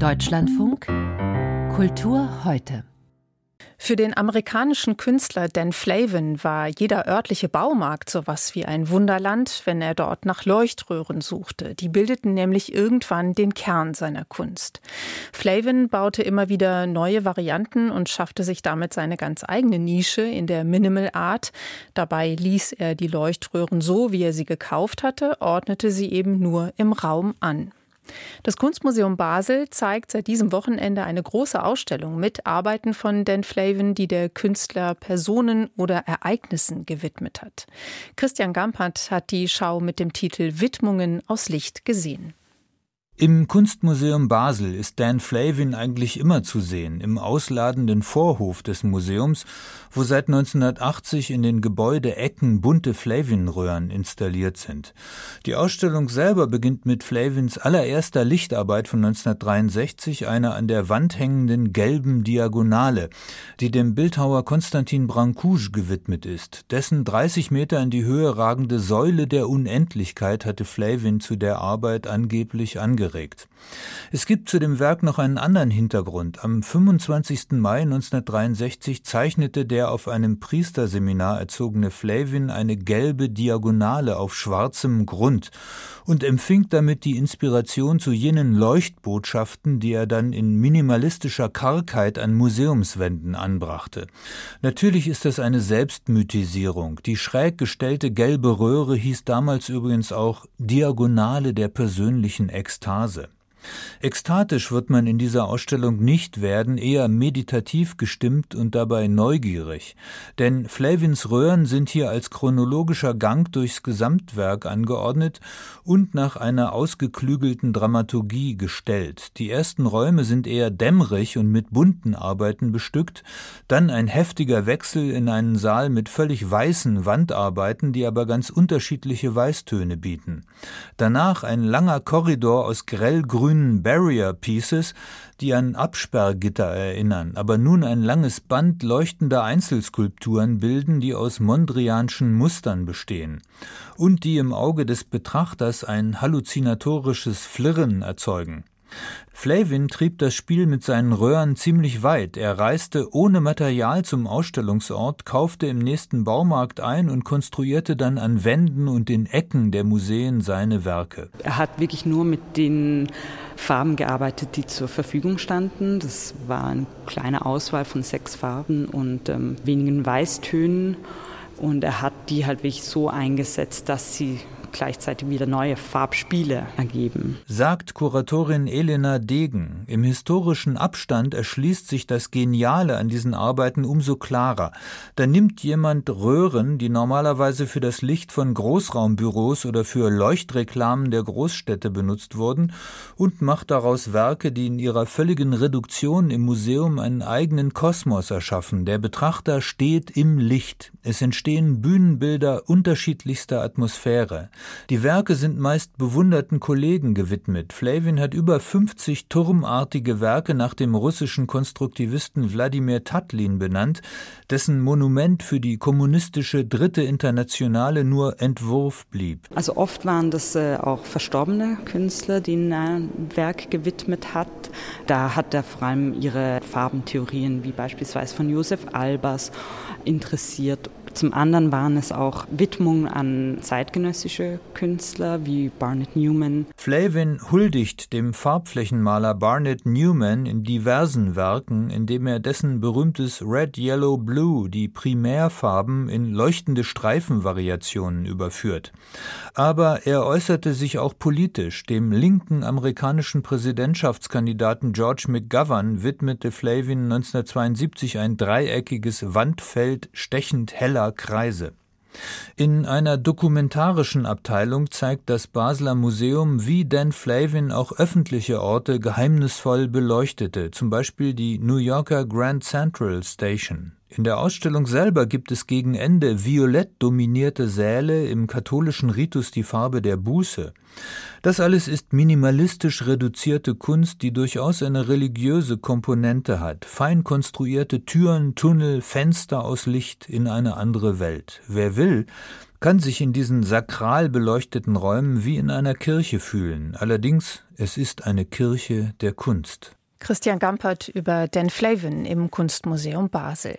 Deutschlandfunk Kultur heute. Für den amerikanischen Künstler Dan Flavin war jeder örtliche Baumarkt sowas wie ein Wunderland, wenn er dort nach Leuchtröhren suchte. Die bildeten nämlich irgendwann den Kern seiner Kunst. Flavin baute immer wieder neue Varianten und schaffte sich damit seine ganz eigene Nische in der Minimal Art. Dabei ließ er die Leuchtröhren so, wie er sie gekauft hatte, ordnete sie eben nur im Raum an. Das Kunstmuseum Basel zeigt seit diesem Wochenende eine große Ausstellung mit Arbeiten von Dan Flavin, die der Künstler Personen oder Ereignissen gewidmet hat. Christian Gampert hat die Schau mit dem Titel Widmungen aus Licht gesehen. Im Kunstmuseum Basel ist Dan Flavin eigentlich immer zu sehen, im ausladenden Vorhof des Museums, wo seit 1980 in den Gebäudeecken bunte Flavin-Röhren installiert sind. Die Ausstellung selber beginnt mit Flavins allererster Lichtarbeit von 1963, einer an der Wand hängenden gelben Diagonale, die dem Bildhauer Konstantin Brancouge gewidmet ist. Dessen 30 Meter in die Höhe ragende Säule der Unendlichkeit hatte Flavin zu der Arbeit angeblich angerichtet angeregt. Es gibt zu dem Werk noch einen anderen Hintergrund. Am 25. Mai 1963 zeichnete der auf einem Priesterseminar erzogene Flavin eine gelbe Diagonale auf schwarzem Grund und empfing damit die Inspiration zu jenen Leuchtbotschaften, die er dann in minimalistischer Kargheit an Museumswänden anbrachte. Natürlich ist das eine Selbstmythisierung. Die schräg gestellte gelbe Röhre hieß damals übrigens auch Diagonale der persönlichen Ekstase. Ekstatisch wird man in dieser Ausstellung nicht werden, eher meditativ gestimmt und dabei neugierig. Denn Flavins Röhren sind hier als chronologischer Gang durchs Gesamtwerk angeordnet und nach einer ausgeklügelten Dramaturgie gestellt. Die ersten Räume sind eher dämmerig und mit bunten Arbeiten bestückt, dann ein heftiger Wechsel in einen Saal mit völlig weißen Wandarbeiten, die aber ganz unterschiedliche Weißtöne bieten. Danach ein langer Korridor aus grellgrün grünen Barrier Pieces, die an Absperrgitter erinnern, aber nun ein langes Band leuchtender Einzelskulpturen bilden, die aus mondrianschen Mustern bestehen und die im Auge des Betrachters ein halluzinatorisches Flirren erzeugen. Flavin trieb das Spiel mit seinen Röhren ziemlich weit. Er reiste ohne Material zum Ausstellungsort, kaufte im nächsten Baumarkt ein und konstruierte dann an Wänden und den Ecken der Museen seine Werke. Er hat wirklich nur mit den Farben gearbeitet, die zur Verfügung standen. Das war eine kleine Auswahl von sechs Farben und ähm, wenigen Weißtönen. Und er hat die halt wirklich so eingesetzt, dass sie gleichzeitig wieder neue Farbspiele ergeben. Sagt Kuratorin Elena Degen. Im historischen Abstand erschließt sich das Geniale an diesen Arbeiten umso klarer. Da nimmt jemand Röhren, die normalerweise für das Licht von Großraumbüros oder für Leuchtreklamen der Großstädte benutzt wurden, und macht daraus Werke, die in ihrer völligen Reduktion im Museum einen eigenen Kosmos erschaffen. Der Betrachter steht im Licht. Es entstehen Bühnenbilder unterschiedlichster Atmosphäre. Die Werke sind meist bewunderten Kollegen gewidmet. Flavin hat über 50 turmartige Werke nach dem russischen Konstruktivisten Wladimir Tatlin benannt, dessen Monument für die kommunistische Dritte Internationale nur Entwurf blieb. Also oft waren das äh, auch verstorbene Künstler, die ein Werk gewidmet hat. Da hat er vor allem ihre Farbentheorien, wie beispielsweise von Josef Albers, interessiert zum anderen waren es auch Widmungen an zeitgenössische Künstler wie Barnett Newman. Flavin huldigt dem Farbflächenmaler Barnett Newman in diversen Werken, indem er dessen berühmtes Red, Yellow, Blue, die Primärfarben, in leuchtende Streifenvariationen überführt. Aber er äußerte sich auch politisch. Dem linken amerikanischen Präsidentschaftskandidaten George McGovern widmete Flavin 1972 ein dreieckiges Wandfeld stechend heller heller Kreise. In einer dokumentarischen Abteilung zeigt das Basler Museum, wie Dan Flavin auch öffentliche Orte geheimnisvoll beleuchtete, zum Beispiel die New Yorker Grand Central Station. In der Ausstellung selber gibt es gegen Ende violett dominierte Säle, im katholischen Ritus die Farbe der Buße. Das alles ist minimalistisch reduzierte Kunst, die durchaus eine religiöse Komponente hat. Fein konstruierte Türen, Tunnel, Fenster aus Licht in eine andere Welt. Wer will, kann sich in diesen sakral beleuchteten Räumen wie in einer Kirche fühlen. Allerdings, es ist eine Kirche der Kunst. Christian Gampert über Dan Flavin im Kunstmuseum Basel.